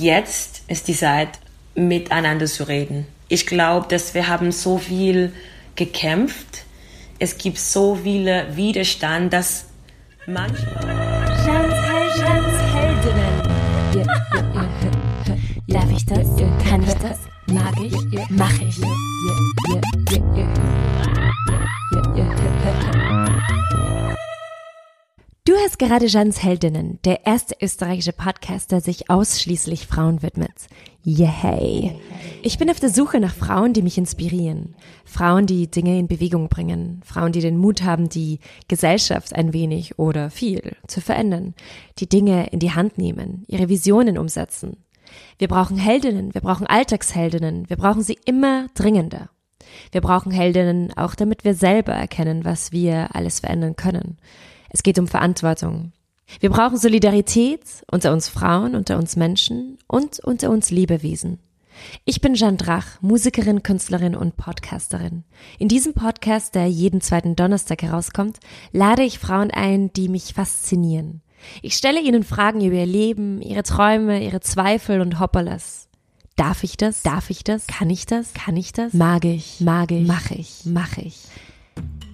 jetzt ist die Zeit, miteinander zu reden. Ich glaube, dass wir haben so viel gekämpft. Es gibt so viele Widerstand, dass manchmal... Darf ich das? Kann ich das? Mag ich? Mach ich? Du hörst gerade Jans Heldinnen, der erste österreichische Podcast, der sich ausschließlich Frauen widmet. Yay! Ich bin auf der Suche nach Frauen, die mich inspirieren. Frauen, die Dinge in Bewegung bringen. Frauen, die den Mut haben, die Gesellschaft ein wenig oder viel zu verändern. Die Dinge in die Hand nehmen, ihre Visionen umsetzen. Wir brauchen Heldinnen, wir brauchen Alltagsheldinnen, wir brauchen sie immer dringender. Wir brauchen Heldinnen auch, damit wir selber erkennen, was wir alles verändern können. Es geht um Verantwortung. Wir brauchen Solidarität unter uns Frauen, unter uns Menschen und unter uns Lebewesen. Ich bin Jeanne Drach, Musikerin, Künstlerin und Podcasterin. In diesem Podcast, der jeden zweiten Donnerstag herauskommt, lade ich Frauen ein, die mich faszinieren. Ich stelle ihnen Fragen über ihr Leben, ihre Träume, ihre Zweifel und Hopperlas. Darf ich das? Darf ich das? Kann ich das? Kann ich das? Mag ich? Mag ich? Mach ich? Mach ich?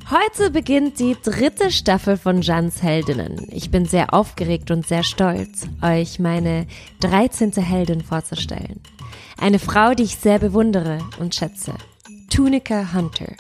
Heute beginnt die dritte Staffel von Jans Heldinnen. Ich bin sehr aufgeregt und sehr stolz, euch meine 13. Heldin vorzustellen. Eine Frau, die ich sehr bewundere und schätze. Tunica Hunter.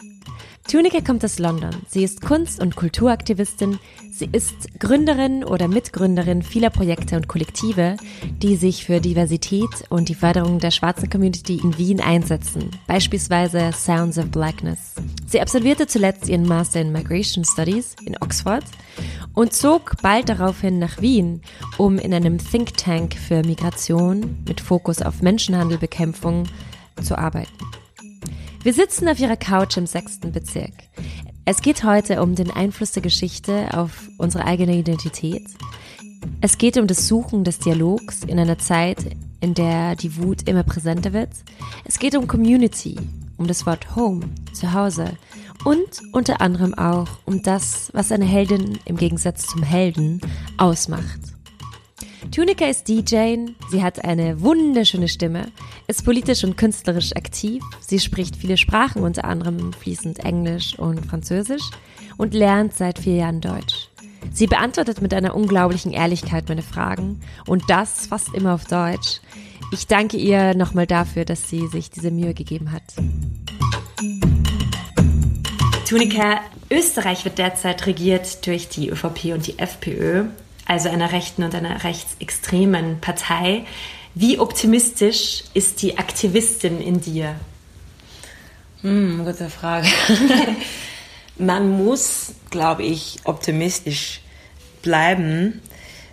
Tunica kommt aus London. Sie ist Kunst- und Kulturaktivistin. Sie ist Gründerin oder Mitgründerin vieler Projekte und Kollektive, die sich für Diversität und die Förderung der schwarzen Community in Wien einsetzen, beispielsweise Sounds of Blackness. Sie absolvierte zuletzt ihren Master in Migration Studies in Oxford und zog bald daraufhin nach Wien, um in einem Think Tank für Migration mit Fokus auf Menschenhandelbekämpfung zu arbeiten. Wir sitzen auf ihrer Couch im sechsten Bezirk. Es geht heute um den Einfluss der Geschichte auf unsere eigene Identität. Es geht um das Suchen des Dialogs in einer Zeit, in der die Wut immer präsenter wird. Es geht um Community, um das Wort Home, Zuhause und unter anderem auch um das, was eine Heldin im Gegensatz zum Helden ausmacht. Tunica ist DJ, sie hat eine wunderschöne Stimme, ist politisch und künstlerisch aktiv, sie spricht viele Sprachen, unter anderem fließend Englisch und Französisch und lernt seit vier Jahren Deutsch. Sie beantwortet mit einer unglaublichen Ehrlichkeit meine Fragen und das fast immer auf Deutsch. Ich danke ihr nochmal dafür, dass sie sich diese Mühe gegeben hat. Tunica, Österreich wird derzeit regiert durch die ÖVP und die FPÖ also einer rechten und einer rechtsextremen Partei. Wie optimistisch ist die Aktivistin in dir? Hm, gute Frage. man muss, glaube ich, optimistisch bleiben,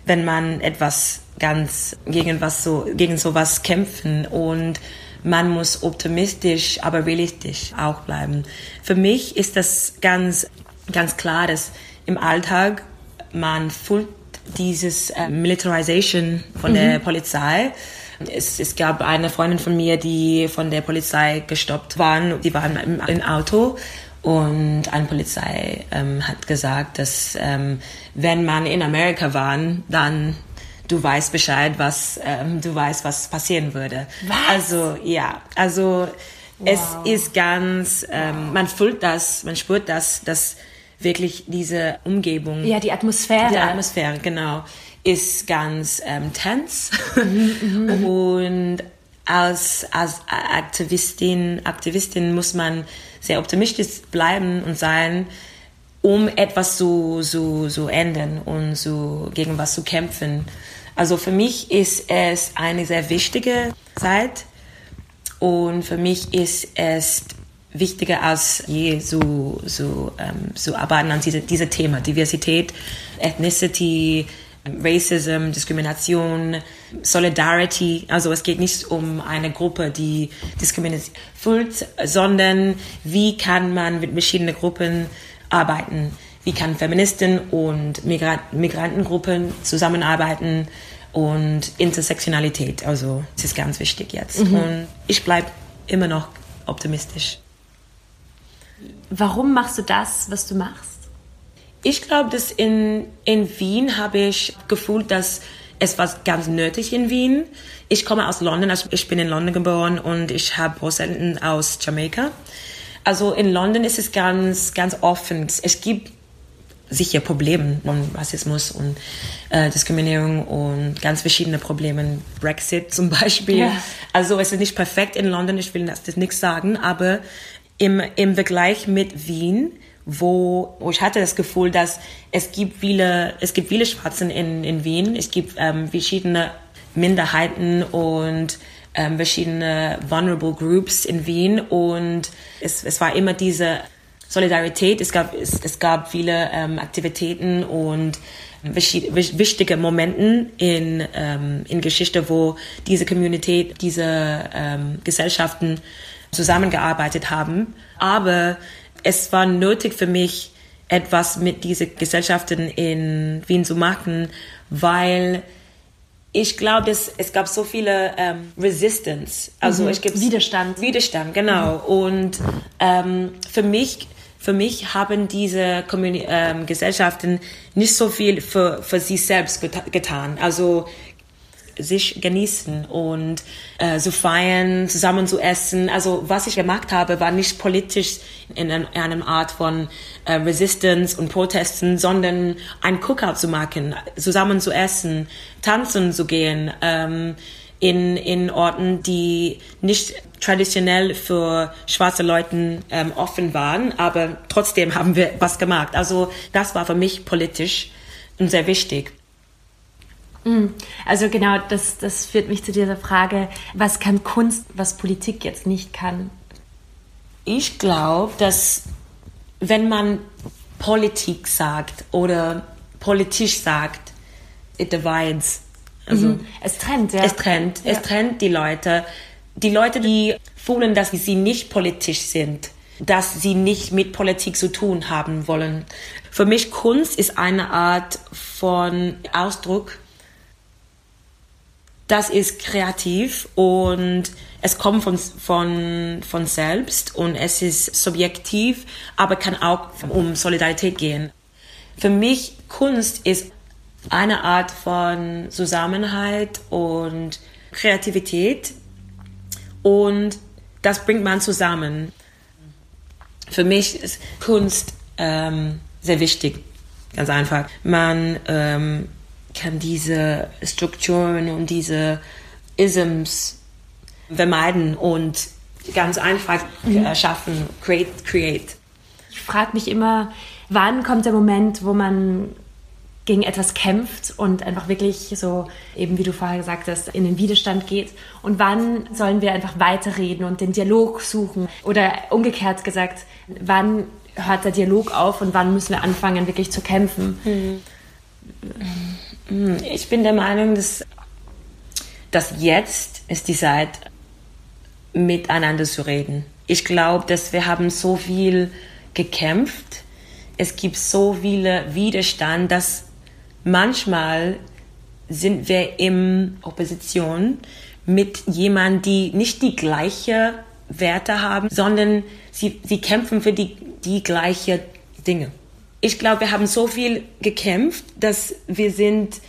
wenn man etwas ganz gegen was so gegen sowas kämpfen und man muss optimistisch, aber realistisch auch bleiben. Für mich ist das ganz ganz klar, dass im Alltag man fühlt dieses äh, Militarization von mhm. der Polizei. Es, es gab eine Freundin von mir, die von der Polizei gestoppt waren. Die waren im, im Auto und eine Polizei ähm, hat gesagt, dass ähm, wenn man in Amerika war, dann du weißt Bescheid, was ähm, du weißt, was passieren würde. Was? Also ja, also wow. es ist ganz, ähm, man fühlt das, man spürt das, dass wirklich diese Umgebung. Ja, die Atmosphäre. Die Atmosphäre, genau. Ist ganz ähm, tense. Mhm, mhm. Und als, als Aktivistin, Aktivistin muss man sehr optimistisch bleiben und sein, um etwas zu, zu, zu ändern und zu, gegen was zu kämpfen. Also für mich ist es eine sehr wichtige Zeit und für mich ist es wichtiger als je so, so, ähm, so arbeiten an diese, diese Themen. Diversität, Ethnicity, Racism, Diskrimination, Solidarity. Also es geht nicht um eine Gruppe, die diskriminiert fühlt, sondern wie kann man mit verschiedenen Gruppen arbeiten? Wie kann Feministen und Migrant Migrantengruppen zusammenarbeiten? Und Intersektionalität, also das ist ganz wichtig jetzt. Mhm. Und ich bleibe immer noch optimistisch. Warum machst du das, was du machst? Ich glaube, dass in, in Wien habe ich gefühlt, dass es war ganz nötig in Wien. Ich komme aus London, also ich bin in London geboren und ich habe Großeltern aus Jamaika. Also in London ist es ganz, ganz offen. Es gibt sicher Probleme von Rassismus und äh, Diskriminierung und ganz verschiedene Probleme. Brexit zum Beispiel. Ja. Also es ist nicht perfekt in London, ich will das, das nichts sagen, aber im, im Vergleich mit Wien, wo, wo ich hatte das Gefühl, dass es gibt viele, es gibt viele Schwarzen in, in Wien, es gibt ähm, verschiedene Minderheiten und ähm, verschiedene vulnerable Groups in Wien. Und es, es war immer diese Solidarität, es gab, es, es gab viele ähm, Aktivitäten und wichtige Momente in, ähm, in Geschichte, wo diese Community, diese ähm, Gesellschaften zusammengearbeitet haben. Aber es war nötig für mich, etwas mit diesen Gesellschaften in Wien zu machen, weil ich glaube, es, es gab so viele ähm, Resistance, also mhm. ich gibt Widerstand. Widerstand, genau. Mhm. Und ähm, für mich, für mich haben diese Communi ähm, Gesellschaften nicht so viel für, für sich selbst geta getan. Also sich genießen und äh, zu feiern, zusammen zu essen. Also was ich gemacht habe, war nicht politisch in, in einer Art von äh, Resistance und Protesten, sondern ein Cookout zu machen, zusammen zu essen, tanzen zu gehen. Ähm, in, in Orten, die nicht traditionell für schwarze Leute ähm, offen waren, aber trotzdem haben wir was gemacht. Also das war für mich politisch und sehr wichtig. Mm. Also genau, das, das führt mich zu dieser Frage, was kann Kunst, was Politik jetzt nicht kann? Ich glaube, dass wenn man Politik sagt oder politisch sagt, it divides. Also mhm. es trennt, ja. Es trennt, ja. es trennt die Leute. Die Leute, die fühlen, dass sie nicht politisch sind, dass sie nicht mit Politik zu tun haben wollen. Für mich Kunst ist eine Art von Ausdruck das ist kreativ und es kommt von, von, von selbst und es ist subjektiv, aber kann auch um Solidarität gehen. Für mich Kunst ist eine Art von Zusammenhalt und Kreativität und das bringt man zusammen. Für mich ist Kunst ähm, sehr wichtig, ganz einfach. Man ähm, kann diese Strukturen und diese Isms vermeiden und ganz einfach mhm. schaffen, create, create. Ich frage mich immer, wann kommt der Moment, wo man gegen etwas kämpft und einfach wirklich so, eben wie du vorher gesagt hast, in den Widerstand geht? Und wann sollen wir einfach weiterreden und den Dialog suchen? Oder umgekehrt gesagt, wann hört der Dialog auf und wann müssen wir anfangen, wirklich zu kämpfen? Mhm. Hm, ich bin der Meinung, dass, dass jetzt ist die Zeit, miteinander zu reden. Ich glaube, dass wir haben so viel gekämpft. Es gibt so viele Widerstand, dass manchmal sind wir in Opposition mit jemandem, die nicht die gleiche Werte haben, sondern sie, sie kämpfen für die, die gleiche Dinge ich glaube, wir haben so viel gekämpft, dass wir sind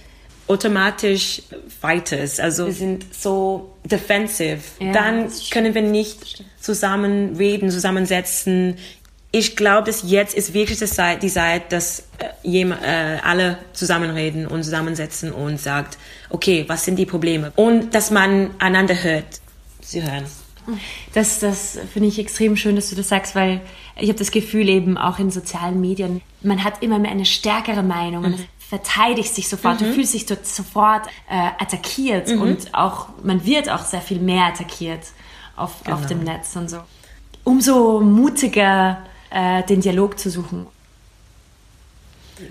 automatisch Fighters. Also wir sind so defensive. Ja, Dann können wir nicht zusammen reden, zusammensetzen. Ich glaube, dass jetzt ist wirklich die Zeit, die Zeit dass äh, äh, alle zusammenreden und zusammensetzen und sagt, okay, was sind die Probleme? Und dass man einander hört. Sie hören. Das, das finde ich extrem schön, dass du das sagst, weil ich habe das Gefühl eben auch in sozialen Medien, man hat immer mehr eine stärkere Meinung mhm. und verteidigt sich sofort, mhm. du fühlst dich dort sofort äh, attackiert mhm. und auch man wird auch sehr viel mehr attackiert auf, genau. auf dem Netz und so. Umso mutiger äh, den Dialog zu suchen.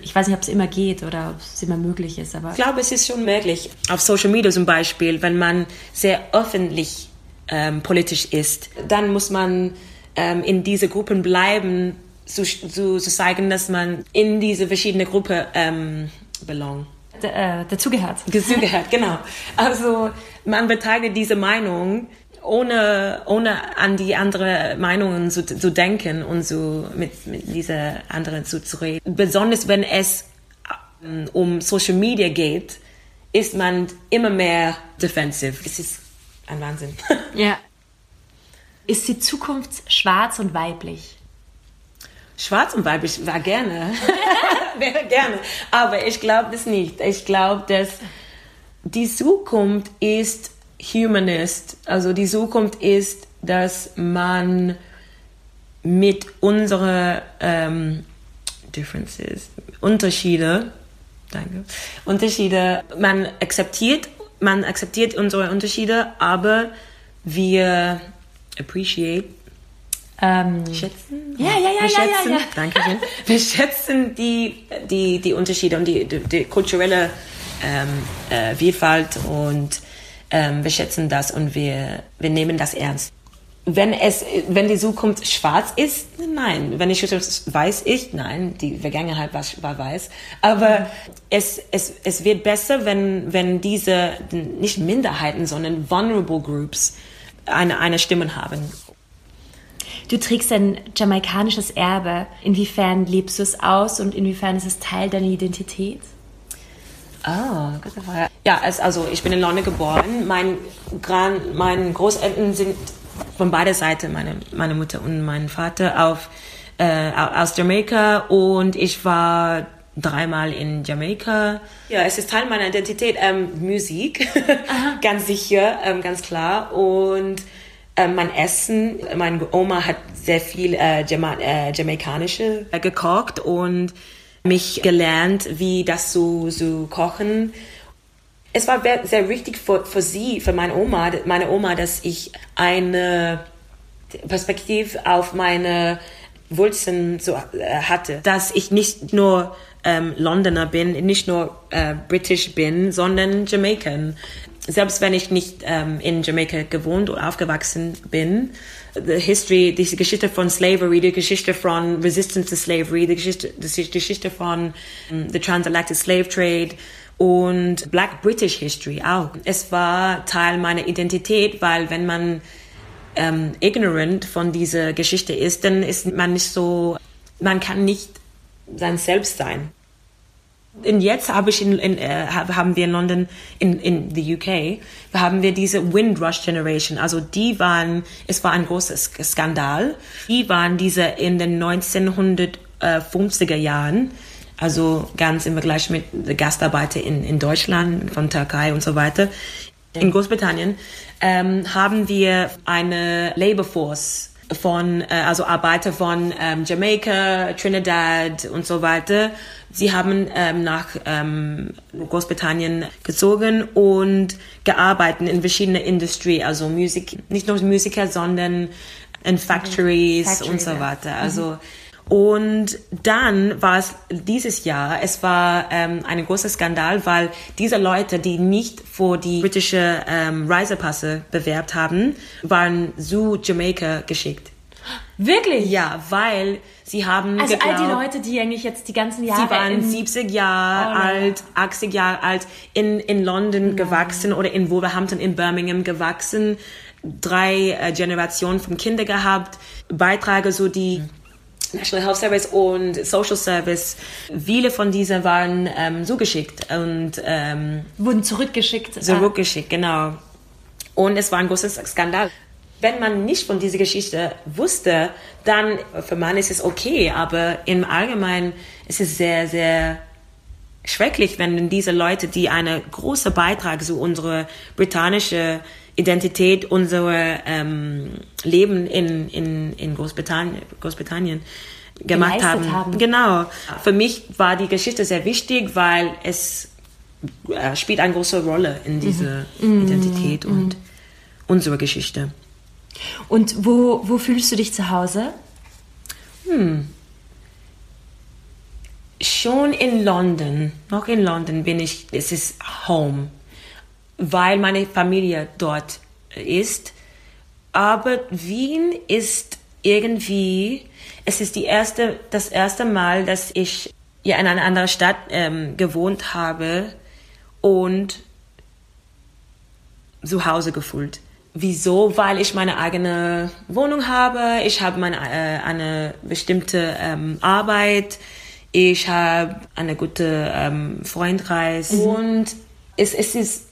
Ich weiß nicht, ob es immer geht oder ob es immer möglich ist, aber. Ich glaube, es ist schon möglich. Auf Social Media zum Beispiel, wenn man sehr öffentlich ähm, politisch ist, dann muss man ähm, in diese Gruppen bleiben, zu, zu, zu zeigen, dass man in diese verschiedene Gruppe ähm, belong. D äh, dazugehört. Dazugehört, genau. Also man beteiligt diese Meinung, ohne, ohne an die anderen Meinungen zu, zu denken und so mit, mit dieser anderen zu, zu reden. Besonders wenn es ähm, um Social Media geht, ist man immer mehr defensive. Es ist ein Wahnsinn. Ja. Ist die Zukunft schwarz und weiblich? Schwarz und weiblich war gerne. Wäre gerne. Aber ich glaube das nicht. Ich glaube, dass die Zukunft ist humanist. Also die Zukunft ist, dass man mit unseren ähm, Differences, Unterschiede, danke, Unterschiede, man akzeptiert, man akzeptiert unsere Unterschiede, aber wir appreciate Ähm, schätzen? Ja, ja, ja, wir ja, ja, schätzen, ja. Danke schön. Wir schätzen die, die, die Unterschiede und die, die, die kulturelle ähm, äh, Vielfalt und ähm, wir schätzen das und wir, wir nehmen das ernst. Wenn es, wenn die Zukunft schwarz ist, nein. Wenn die Zukunft weiß ist, nein. Die Vergangenheit war, war weiß. Aber es, es, es wird besser, wenn, wenn diese, nicht Minderheiten, sondern vulnerable groups eine, eine Stimme haben. Du trägst ein jamaikanisches Erbe. Inwiefern lebst du es aus und inwiefern ist es Teil deiner Identität? Ah, gute Frage. Ja, es- also ich bin in London geboren. Mein Gran, meine Großeltern sind von beider Seiten, meine, meine Mutter und mein Vater, auf, äh, aus Jamaika und ich war dreimal in Jamaika. Ja, es ist Teil meiner Identität, ähm, Musik, ganz sicher, ähm, ganz klar. Und ähm, mein Essen, meine Oma hat sehr viel äh, Jama äh, jamaikanische äh, gekocht und mich gelernt, wie das so, so kochen. Es war sehr, sehr wichtig für, für sie, für meine Oma, meine Oma, dass ich eine Perspektive auf meine Wurzeln so äh, hatte, dass ich nicht nur ähm, Londoner bin, nicht nur äh, British bin, sondern Jamaican. Selbst wenn ich nicht ähm, in Jamaika gewohnt oder aufgewachsen bin, the history, die Geschichte von Slavery, die Geschichte von Resistance to Slavery, die Geschichte, die Geschichte von ähm, the Transatlantic Slave Trade und Black British History auch. Es war Teil meiner Identität, weil wenn man ähm, ignorant von dieser Geschichte ist, dann ist man nicht so, man kann nicht sein Selbst sein. Und jetzt habe ich in, in, äh, haben wir in London, in, in the UK, haben wir diese Windrush Generation. Also die waren, es war ein großer Skandal. Die waren diese in den 1950er Jahren, also ganz im Vergleich mit Gastarbeiter in, in Deutschland, von Türkei und so weiter. In Großbritannien ähm, haben wir eine Labor Force von, äh, also Arbeiter von ähm, Jamaika, Trinidad und so weiter. Sie haben ähm, nach ähm, Großbritannien gezogen und gearbeitet in verschiedenen Industrie, also Musik, nicht nur Musiker, sondern in Factories, Factories, und so weiter. Also und dann war es dieses Jahr, es war ähm, ein großer Skandal, weil diese Leute, die nicht vor die britische ähm, Reisepasse bewerbt haben, waren zu Jamaika geschickt. Wirklich? Ja, weil sie haben Also all die geglaubt- Leute, die eigentlich jetzt die ganzen Jahre Sie waren in 70 Jahre Oh nein. alt, 80 Jahre alt, in, in London gewachsen oder in Wolverhampton, in Birmingham gewachsen, drei äh, Generationen von Kindern gehabt, Beiträge so die National Health Service und Social Service. Viele von diesen waren ähm, zugeschickt und ähm, wurden zurückgeschickt. zurückgeschickt, genau. Und es war ein großes Skandal. Wenn man nicht von dieser Geschichte wusste, dann für man ist es okay, aber im Allgemeinen ist es sehr, sehr schrecklich, wenn diese Leute, die einen großen Beitrag zu unserer britannischen Identität, unser ähm, Leben in, in, in Großbritannien, Großbritannien gemacht haben. haben. Genau. Für mich war die Geschichte sehr wichtig, weil es äh, spielt eine große Rolle in dieser Identität und unserer Geschichte. Und wo, wo fühlst du dich zu Hause? Schon in London, noch in London bin ich, es ist Home, weil meine Familie dort ist. Aber Wien ist irgendwie, es ist die erste, das erste Mal, dass ich ja in einer anderen Stadt ähm, gewohnt habe und zu Hause gefühlt. Wieso? Weil ich meine eigene Wohnung habe, ich habe meine, äh, eine bestimmte ähm, Arbeit, ich habe eine gute ähm, Freundkreis und es, es ist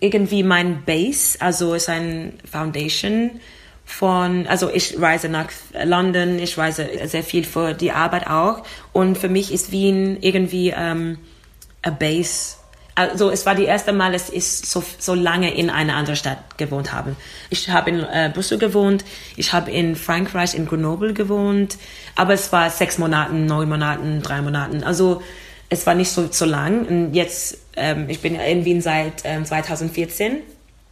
irgendwie mein Base, also ist ein Foundation von, also ich reise nach London, ich reise sehr viel für die Arbeit auch und für mich ist Wien irgendwie ähm, a Base. Also es war die erste Mal, dass ich so, so lange in einer anderen Stadt gewohnt habe. Ich habe in äh, Brüssel gewohnt, ich habe in Frankreich, in Grenoble gewohnt, aber es war sechs Monaten, neun Monaten, drei Monaten. Also es war nicht so, so lang. Und jetzt, ähm, ich bin in Wien seit ähm, 2014.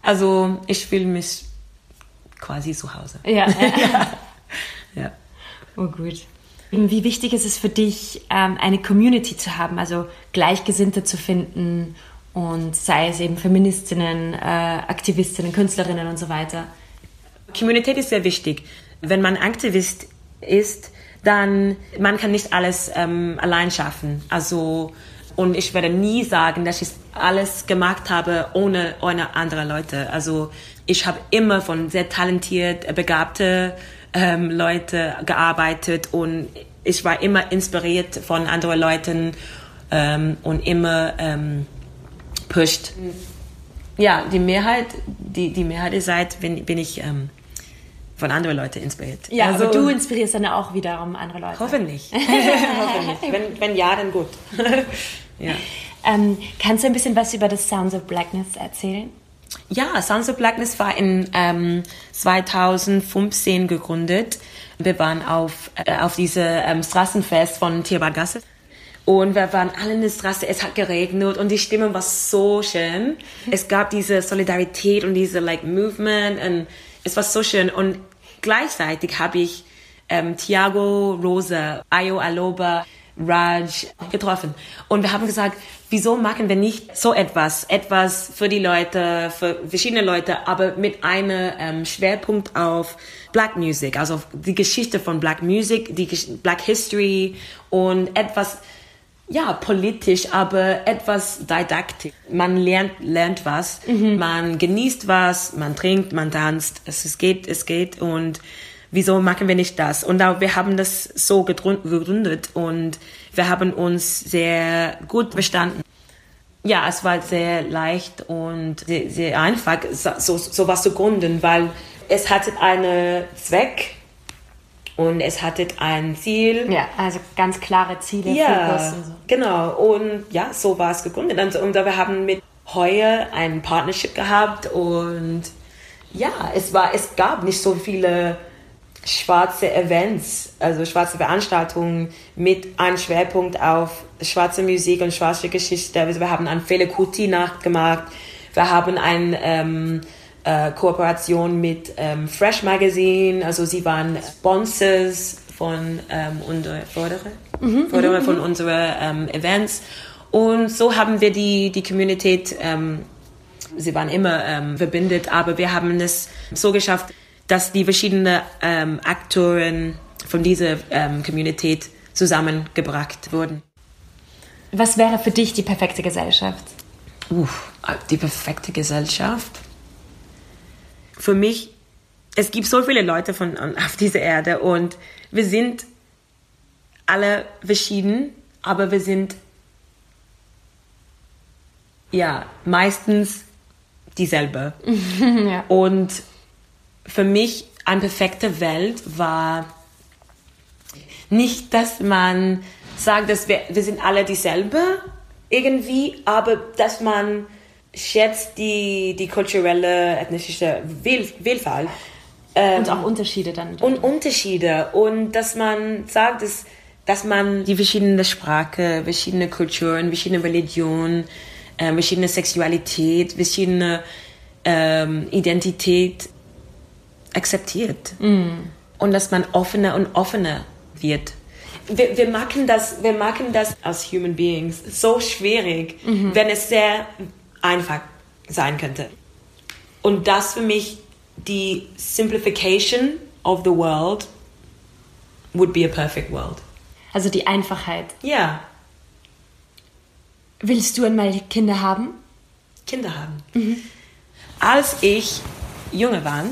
Also ich fühle mich quasi zu Hause. Ja. ja. ja. Oh gut. Wie wichtig ist es für dich, ähm, eine Community zu haben, also Gleichgesinnte zu finden und sei es eben Feministinnen, äh, Aktivistinnen, Künstlerinnen und so weiter? Communität ist sehr wichtig. Wenn man Aktivist ist, dann man kann nicht alles ähm, allein schaffen. Also und ich werde nie sagen, dass ich alles gemacht habe ohne, ohne andere Leute. Also ich habe immer von sehr talentiert, begabte ähm, Leute gearbeitet und ich war immer inspiriert von anderen Leuten ähm, und immer ähm, pusht. Ja, die Mehrheit, die, die Mehrheit der Zeit bin, bin ich ähm, von anderen Leuten inspiriert. Ja, also du inspirierst dann auch wiederum andere Leute. Hoffentlich. hoffentlich. Wenn, wenn ja, dann gut. ja. Ähm, kannst du ein bisschen was über das Sounds of Blackness erzählen? Ja, Sounds of Blackness war in ähm, 2015 gegründet. Wir waren auf, äh, auf diese ähm, Straßenfest von Tierbadgasse. Und wir waren alle in der Straße, es hat geregnet und die Stimmung war so schön. Es gab diese Solidarität und diese like Movement und es war so schön. Und gleichzeitig habe ich ähm, Thiago, Rosa, Ayo Aloba, Raj getroffen. Und wir haben gesagt, wieso machen wir nicht so etwas? Etwas für die Leute, für verschiedene Leute, aber mit einem ähm, Schwerpunkt auf Black Music, also die Geschichte von Black Music, die Black History und etwas, ja, politisch, aber etwas didaktisch. Man lernt, lernt was, mhm. man genießt was, man trinkt, man tanzt, es, es geht, es geht und wieso machen wir nicht das? Und auch, wir haben das so gegründet und wir haben uns sehr gut verstanden. Ja, es war sehr leicht und sehr, sehr einfach, so, so was zu gründen, weil es hatte einen Zweck und es hatte ein Ziel. Ja, also ganz klare Ziele. Ja, und so. genau. Und ja, so war es gegründet. Und, und wir haben mit Heuer ein Partnership gehabt und ja, es war, es gab nicht so viele schwarze Events, also schwarze Veranstaltungen mit einem Schwerpunkt auf schwarze Musik und schwarze Geschichte. Also wir haben eine Fele Kuti Nacht gemacht. Wir haben eine ähm, äh, Kooperation mit ähm, Fresh Magazine. Also sie waren Sponsors von ähm, unserer Förderer, mhm, mhm, von mhm. unseren ähm, Events. Und so haben wir die, die Community, ähm, sie waren immer ähm, verbindet, aber wir haben es so geschafft, dass die verschiedenen ähm, Aktoren von dieser ähm, Community zusammengebracht wurden. Was wäre für dich die perfekte Gesellschaft? Uh, die perfekte Gesellschaft? Für mich, es gibt so viele Leute von, auf dieser Erde und wir sind alle verschieden, aber wir sind ja meistens dieselbe. ja. Und für mich eine perfekte Welt war nicht, dass man sagt, dass wir, wir sind alle dieselbe irgendwie, aber dass man schätzt die, die kulturelle, ethnische Vielfalt. Ähm, und auch Unterschiede dann. Und Unterschiede. Und dass man sagt, dass, dass man die verschiedenen Sprachen, verschiedene Kulturen, verschiedene Religionen, äh, verschiedene Sexualität, verschiedene ähm, Identität akzeptiert. Mm. Und dass man offener und offener wird. Wir, wir, machen das, wir machen das als Human Beings so schwierig, mhm. wenn es sehr einfach sein könnte. Und das für mich die Simplification of the world would be a perfect world. Also die Einfachheit. Ja. Willst du einmal Kinder haben? Kinder haben. Mhm. Als ich junge war,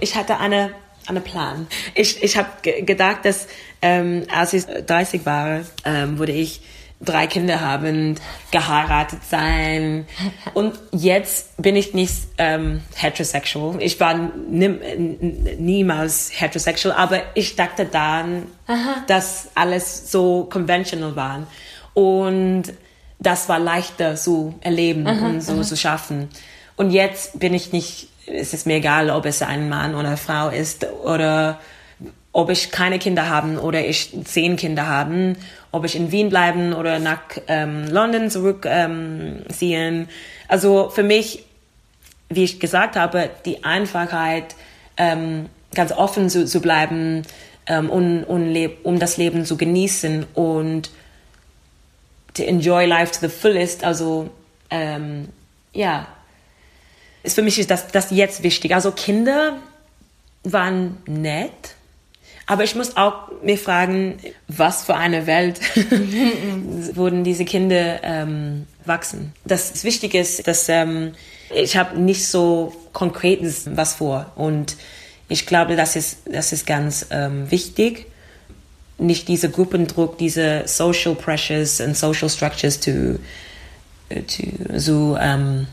ich hatte eine, einen Plan. Ich, ich habe gedacht, dass ähm, als ich 30 war, ähm, würde ich drei Kinder haben, geheiratet sein. Und jetzt bin ich nicht ähm, heterosexual. Ich war niemals heterosexual, aber ich dachte dann, Aha. dass alles so conventional war. Und das war leichter zu erleben aha, und so aha. zu schaffen. Und jetzt bin ich nicht, es ist mir egal, ob es ein Mann oder eine Frau ist oder ob ich keine Kinder haben oder ich zehn Kinder haben, ob ich in Wien bleiben oder nach ähm, London zurückziehen. Ähm, also für mich, wie ich gesagt habe, die Einfachheit, ähm, ganz offen zu, zu bleiben ähm, und, und um das Leben zu genießen und to enjoy life to the fullest. Also ähm, ja, ist für mich das, das jetzt wichtig. Also Kinder waren nett aber ich muss auch mir fragen, was für eine Welt wurden diese Kinder ähm, wachsen. Das Wichtige ist, dass ähm, ich habe nicht so konkretes was vor und ich glaube, das ist das ist ganz ähm, wichtig. Nicht dieser Gruppendruck, diese Social Pressures and Social Structures to, to so ähm,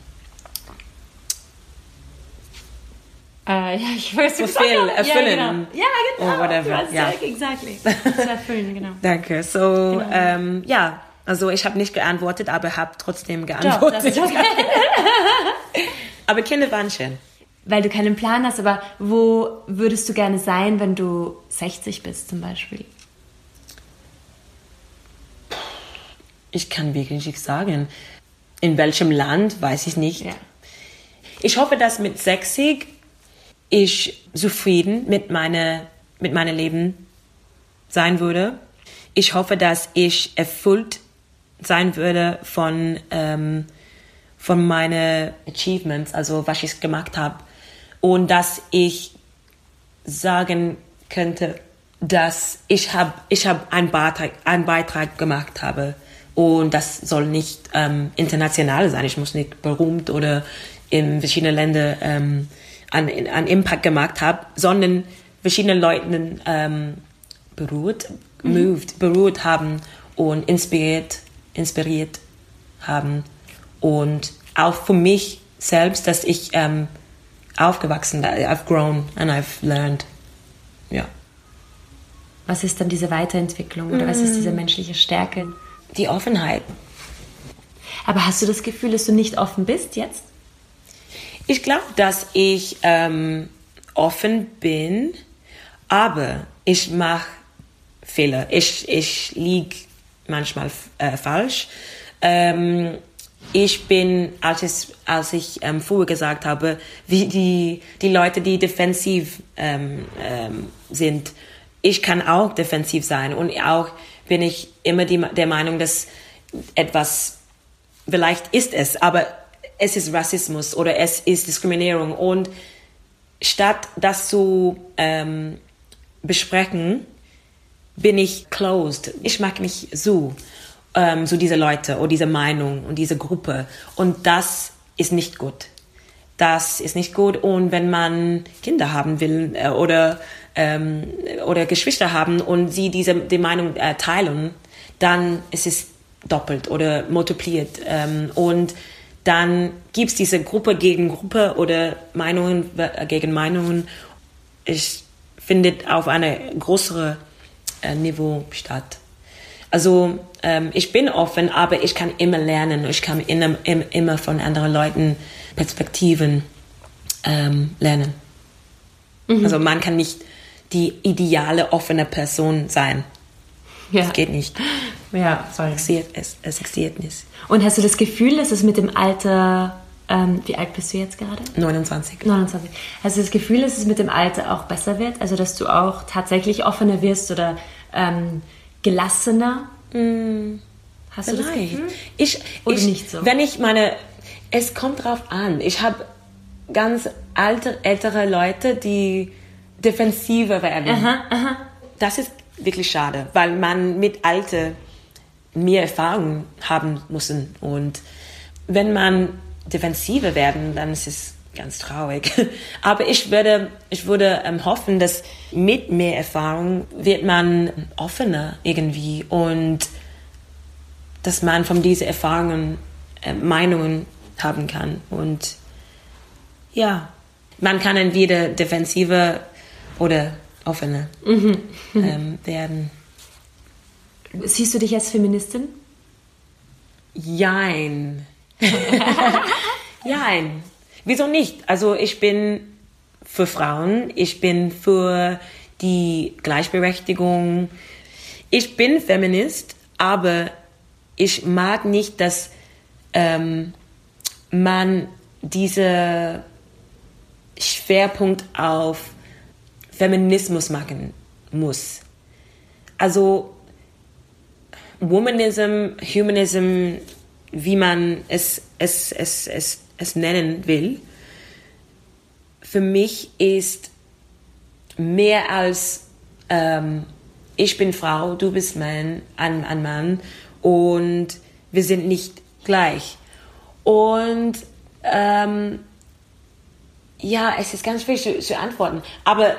Uh, ja, ich weiß Fulfill, erfüllen. Ja, genau. Ja, genau. Or whatever. Du ja. exactly. Erfüllen, genau. Danke. So, genau. ähm, ja, also ich habe nicht geantwortet, aber habe trotzdem geantwortet. Doch, aber Kinder waren schön. Weil du keinen Plan hast, aber wo würdest du gerne sein, wenn du 60 bist zum Beispiel? Ich kann wirklich nicht sagen. In welchem Land, weiß ich nicht. Ja. Ich hoffe, dass mit 60 ich zufrieden mit meiner mit meinem Leben sein würde. Ich hoffe, dass ich erfüllt sein würde von ähm, von meinen Achievements, also was ich gemacht habe, und dass ich sagen könnte, dass ich habe ich habe einen Beitrag einen Beitrag gemacht habe und das soll nicht ähm, international sein. Ich muss nicht berühmt oder in verschiedenen Ländern ähm, an, an Impact gemacht habe, sondern verschiedene Leuten ähm, berührt, mhm. moved, berührt haben und inspiriert, inspiriert haben und auch für mich selbst, dass ich ähm, aufgewachsen, I've grown and I've learned, ja. Was ist dann diese Weiterentwicklung oder mm. was ist diese mm. menschliche Stärke? Die Offenheit. Aber hast du das Gefühl, dass du nicht offen bist jetzt? Ich glaube, dass ich ähm, offen bin, aber ich mache Fehler. Ich, ich liege manchmal äh, falsch. Ähm, ich bin, als ich, als ich ähm, vorher gesagt habe, wie die, die Leute, die defensiv ähm, ähm, sind, ich kann auch defensiv sein und auch bin ich immer die, der Meinung, dass etwas, vielleicht ist es, aber es ist Rassismus oder es ist Diskriminierung. Und statt das zu ähm, besprechen, bin ich closed. Ich mag nicht so, ähm, so diese Leute oder diese Meinung und diese Gruppe. Und das ist nicht gut. Das ist nicht gut. Und wenn man Kinder haben will äh, oder, ähm, oder Geschwister haben und sie diese die Meinung äh, teilen, dann ist es doppelt oder multipliert. Ähm, und dann gibt es diese Gruppe gegen Gruppe oder Meinungen gegen Meinungen. Es findet auf einem größeren äh, Niveau statt. Also ähm, ich bin offen, aber ich kann immer lernen. Ich kann immer, immer von anderen Leuten Perspektiven ähm, lernen. Mhm. Also man kann nicht die ideale offene Person sein. Ja. Das geht nicht. Ja. Es existiert, es, es existiert nicht. Und hast du das Gefühl, dass es mit dem Alter, ähm, wie alt bist du jetzt gerade? 29. 29. Hast du das Gefühl, dass es mit dem Alter auch besser wird? Also, dass du auch tatsächlich offener wirst oder ähm, gelassener? Mm, hast vielleicht. du das Gefühl? Ich, oder ich, nicht so? Wenn ich meine, es kommt drauf an. Ich habe ganz alte, ältere Leute, die defensiver werden. Aha, aha. Das ist wirklich schade, weil man mit Alter mehr Erfahrung haben müssen. Und wenn man defensiver werden, dann ist es ganz traurig. Aber ich würde, ich würde ähm, hoffen, dass mit mehr Erfahrung wird man offener irgendwie und dass man von diesen Erfahrungen äh, Meinungen haben kann. Und ja, man kann entweder defensiver oder offener mhm. ähm, werden. Siehst du dich als Feministin? Jein. Jein. Wieso nicht? Also ich bin für Frauen, ich bin für die Gleichberechtigung. Ich bin Feminist, aber ich mag nicht, dass ähm, man diese Schwerpunkt auf Feminismus machen muss. Also Womanism, Humanism, wie man es, es, es, es, es nennen will, für mich ist mehr als ähm, ich bin Frau, du bist Mann, ein, ein Mann und wir sind nicht gleich. Und ähm, ja, es ist ganz schwierig zu, zu antworten. Aber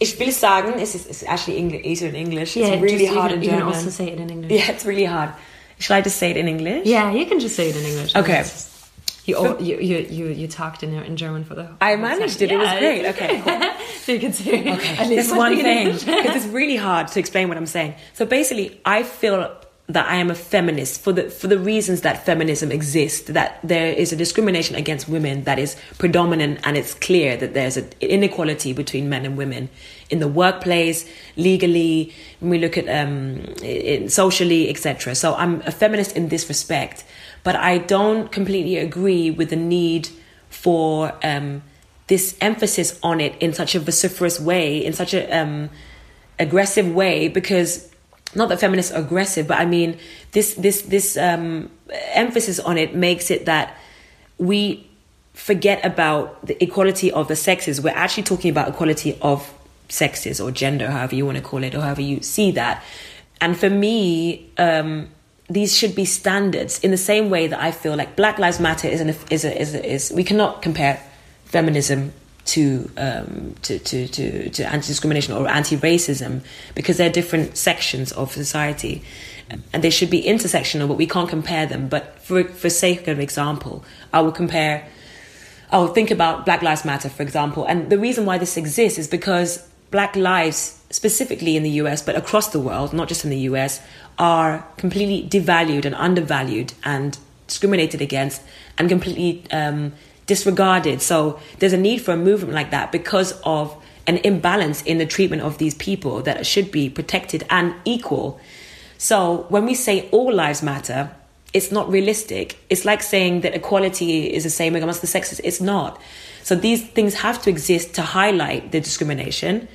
ich will sagen, ist it's actually English, easier in English. Yeah, it's really hard in German. You can also say it in English. Yeah, it's really hard. Should I just say it in English? Yeah, you can just say it in English. Okay. You, all, you, you, you, you talked in, in German for the whole I managed it. It was great. Okay, cool. so you can say Okay, at least this one thing because it's really hard to explain what I'm saying. So basically, I feel that I am a feminist for the for the reasons that feminism exists. That there is a discrimination against women that is predominant, and it's clear that there's an inequality between men and women in the workplace, legally. When we look at um, socially, etc. So I'm a feminist in this respect, but I don't completely agree with the need for um, this emphasis on it in such a vociferous way, in such a um, aggressive way, because not that feminists are aggressive, but I mean this this this um, emphasis on it makes it that we forget about the equality of the sexes. We're actually talking about equality of sexes or gender, however you want to call it, or however you see that. And for me, um, these should be standards in the same way that I feel like Black Lives Matter is an is a, is a, is we cannot compare feminism to um, to to to, to anti discrimination or anti racism because they're different sections of society, and they should be intersectional, but we can't compare them. But for for sake of example, I will compare. I will think about Black Lives Matter, for example, and the reason why this exists is because Black lives, specifically in the US, but across the world, not just in the US, are completely devalued and undervalued and discriminated against and completely um, disregarded. So there's a need for a movement like that because of an imbalance in the treatment of these people that should be protected and equal. So when we say all lives matter, it's not realistic. It's like saying that equality is the same amongst the sexes. It's not. So these things have to exist to highlight the discrimination,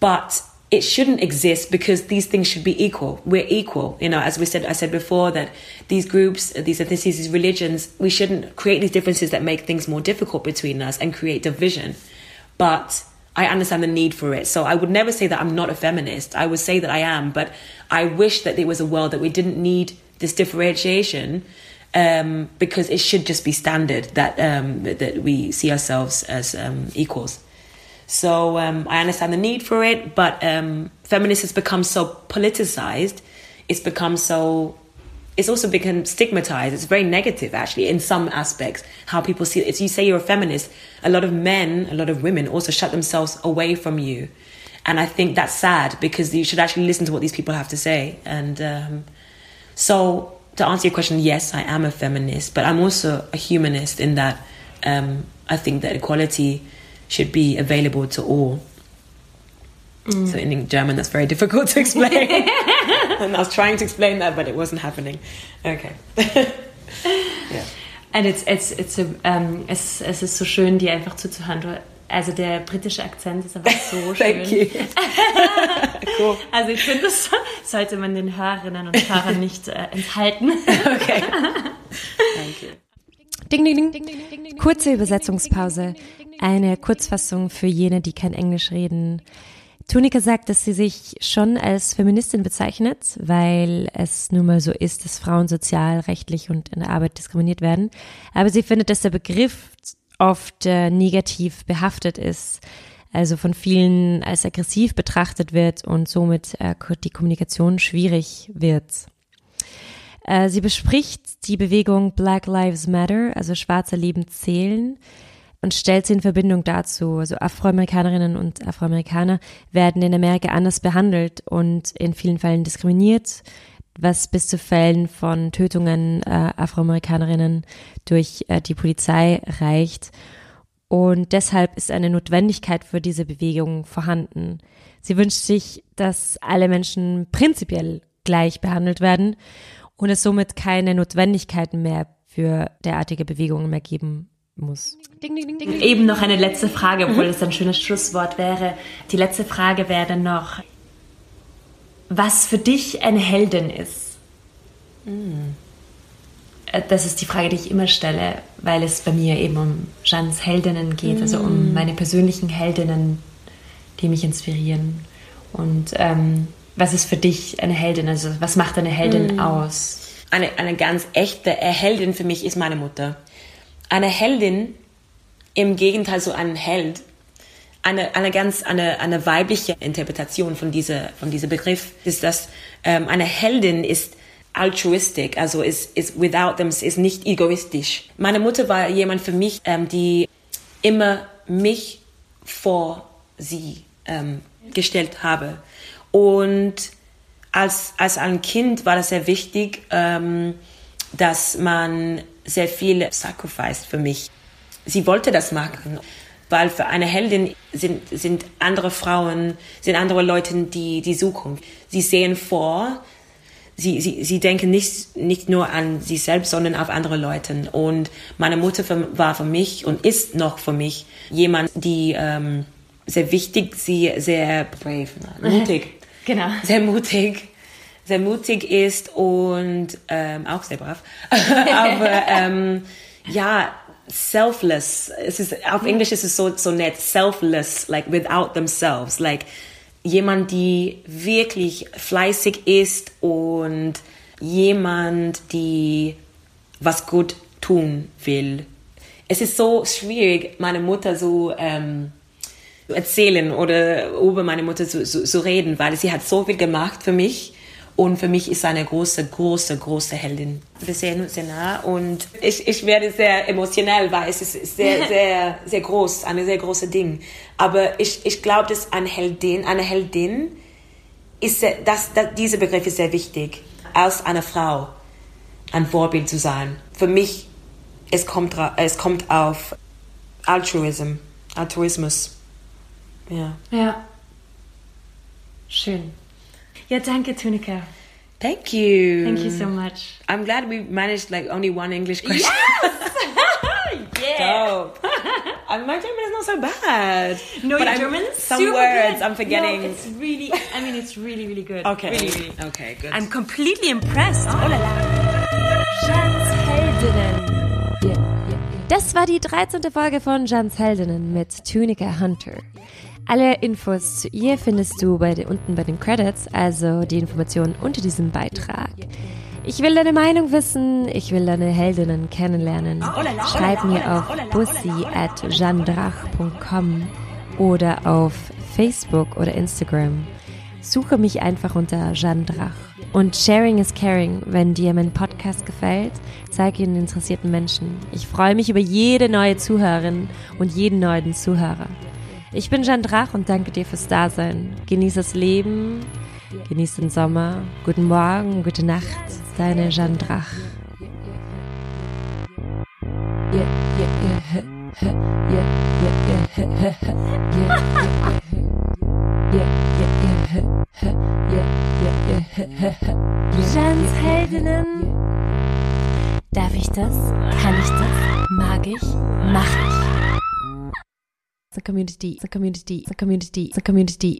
but it shouldn't exist because these things should be equal. We're equal, you know. As we said, I said before that these groups, these ethnicities, these religions, we shouldn't create these differences that make things more difficult between us and create division. But I understand the need for it. So I would never say that I'm not a feminist. I would say that I am, but I wish that there was a world that we didn't need this differentiation um, because it should just be standard that um, that we see ourselves as um, equals. So um, I understand the need for it, but um, feminism has become so politicized. It's become so. It's also become stigmatized. It's very negative, actually, in some aspects. How people see it. If you say you're a feminist, a lot of men, a lot of women also shut themselves away from you, and I think that's sad because you should actually listen to what these people have to say. And um, so, to answer your question, yes, I am a feminist, but I'm also a humanist in that um, I think that equality should be available to all. So in German, that's very difficult to explain. and I was trying to explain that, but it wasn't happening. Okay. yeah. And it's, it's, it's so, ähm, es, es ist so schön, dir einfach zuzuhören. Du- Also der britische Akzent ist einfach so schön. Thank you. cool. Also ich finde, das sollte man den Hörerinnen und Hörern nicht äh, enthalten. Okay. Thank you. Ding, ding, ding. Kurze Übersetzungspause. Eine Kurzfassung für jene, die kein Englisch reden. Tunika sagt, dass sie sich schon als Feministin bezeichnet, weil es nun mal so ist, dass Frauen sozial, rechtlich und in der Arbeit diskriminiert werden. Aber sie findet, dass der Begriff oft äh, negativ behaftet ist, also von vielen als aggressiv betrachtet wird und somit äh, die Kommunikation schwierig wird. Äh, sie bespricht die Bewegung Black Lives Matter, also schwarze Leben zählen und stellt sie in Verbindung dazu. Also Afroamerikanerinnen und Afroamerikaner werden in Amerika anders behandelt und in vielen Fällen diskriminiert, was bis zu Fällen von Tötungen äh, Afroamerikanerinnen durch äh, die Polizei reicht. Und deshalb ist eine Notwendigkeit für diese Bewegung vorhanden. Sie wünscht sich, dass alle Menschen prinzipiell gleich behandelt werden und es somit keine Notwendigkeiten mehr für derartige Bewegungen mehr geben muss. Ding, ding, ding, Eben noch eine letzte Frage, obwohl es ein schönes Schlusswort wäre. Die letzte Frage wäre dann noch, was für dich eine Heldin ist. Mm. Das ist die Frage, die ich immer stelle, weil es bei mir eben um Jeans Heldinnen geht, also um mm. meine persönlichen Heldinnen, die mich inspirieren. Und ähm, was ist für dich eine Heldin? Also was macht eine Heldin mm. aus? Eine, eine ganz echte Heldin für mich ist meine Mutter eine Heldin im Gegenteil so ein Held, eine, eine ganz eine, eine weibliche Interpretation von dieser von diesem Begriff ist, dass ähm, eine Heldin ist altruistisch, also ist, ist without them, ist nicht egoistisch. Meine Mutter war jemand für mich, ähm, die immer mich vor sie ähm, gestellt habe. Und als, als ein Kind war das sehr wichtig, ähm, dass man sehr viel sacrificed für mich. Sie wollte das machen, weil für eine Heldin sind, sind andere Frauen, sind andere Leute die, die Zukunft. Sie sehen vor, sie, sie, sie denken nicht, nicht nur an sich selbst, sondern auf andere Leute. Und meine Mutter war für mich und ist noch für mich jemand, die ähm, sehr wichtig, sie sehr brave, mutig. genau. Sehr mutig sehr mutig ist und ähm, auch sehr brav. Aber ähm, ja, selfless. Es ist, auf Englisch ist es so, so nett, selfless, like without themselves. Like jemand, die wirklich fleißig ist und jemand, die was gut tun will. Es ist so schwierig, meine Mutter so ähm, erzählen oder über meine Mutter zu, zu, zu reden, weil sie hat so viel gemacht für mich und für mich ist sie eine große, große, große Heldin. Wir sehen uns sehr nah und ich, ich werde sehr emotionell, weil es ist sehr, sehr, sehr groß, ein sehr großes Ding. Aber ich, ich glaube, dass eine Heldin, eine Heldin ist, dass, dass, dieser Begriff ist sehr wichtig, als eine Frau ein Vorbild zu sein. Für mich, es kommt, es kommt auf Altruism, Altruismus. Ja. Ja. Schön. Ja, danke, Tunika. Thank you. Thank you so much. I'm glad we managed like only one English question. Yes! yeah. Dope. my German is not so bad. No, but your German some words good. I'm forgetting. No, it's really. I mean, it's really, really good. Okay. Really, really. Okay, good. I'm completely impressed. Oh la la. Jans Heldinnen. Das war die 13. Folge von Jans Heldinnen mit Tunica Hunter. Alle Infos zu ihr findest du bei, unten bei den Credits, also die Informationen unter diesem Beitrag. Ich will deine Meinung wissen, ich will deine Heldinnen kennenlernen. Schreib mir auf bussi at jandrach.com oder auf Facebook oder Instagram. Suche mich einfach unter Jandrach. Und Sharing is Caring, wenn dir mein Podcast gefällt, zeige ihn interessierten Menschen. Ich freue mich über jede neue Zuhörerin und jeden neuen Zuhörer. Ich bin Jeanne Drach und danke dir fürs Dasein. Genieß das Leben, genieß den Sommer. Guten Morgen, gute Nacht, deine Jeanne Drach. Jeans Heldinnen. Darf ich das? Kann ich das? Mag ich? Mach ich? The community, the community, the community, the community.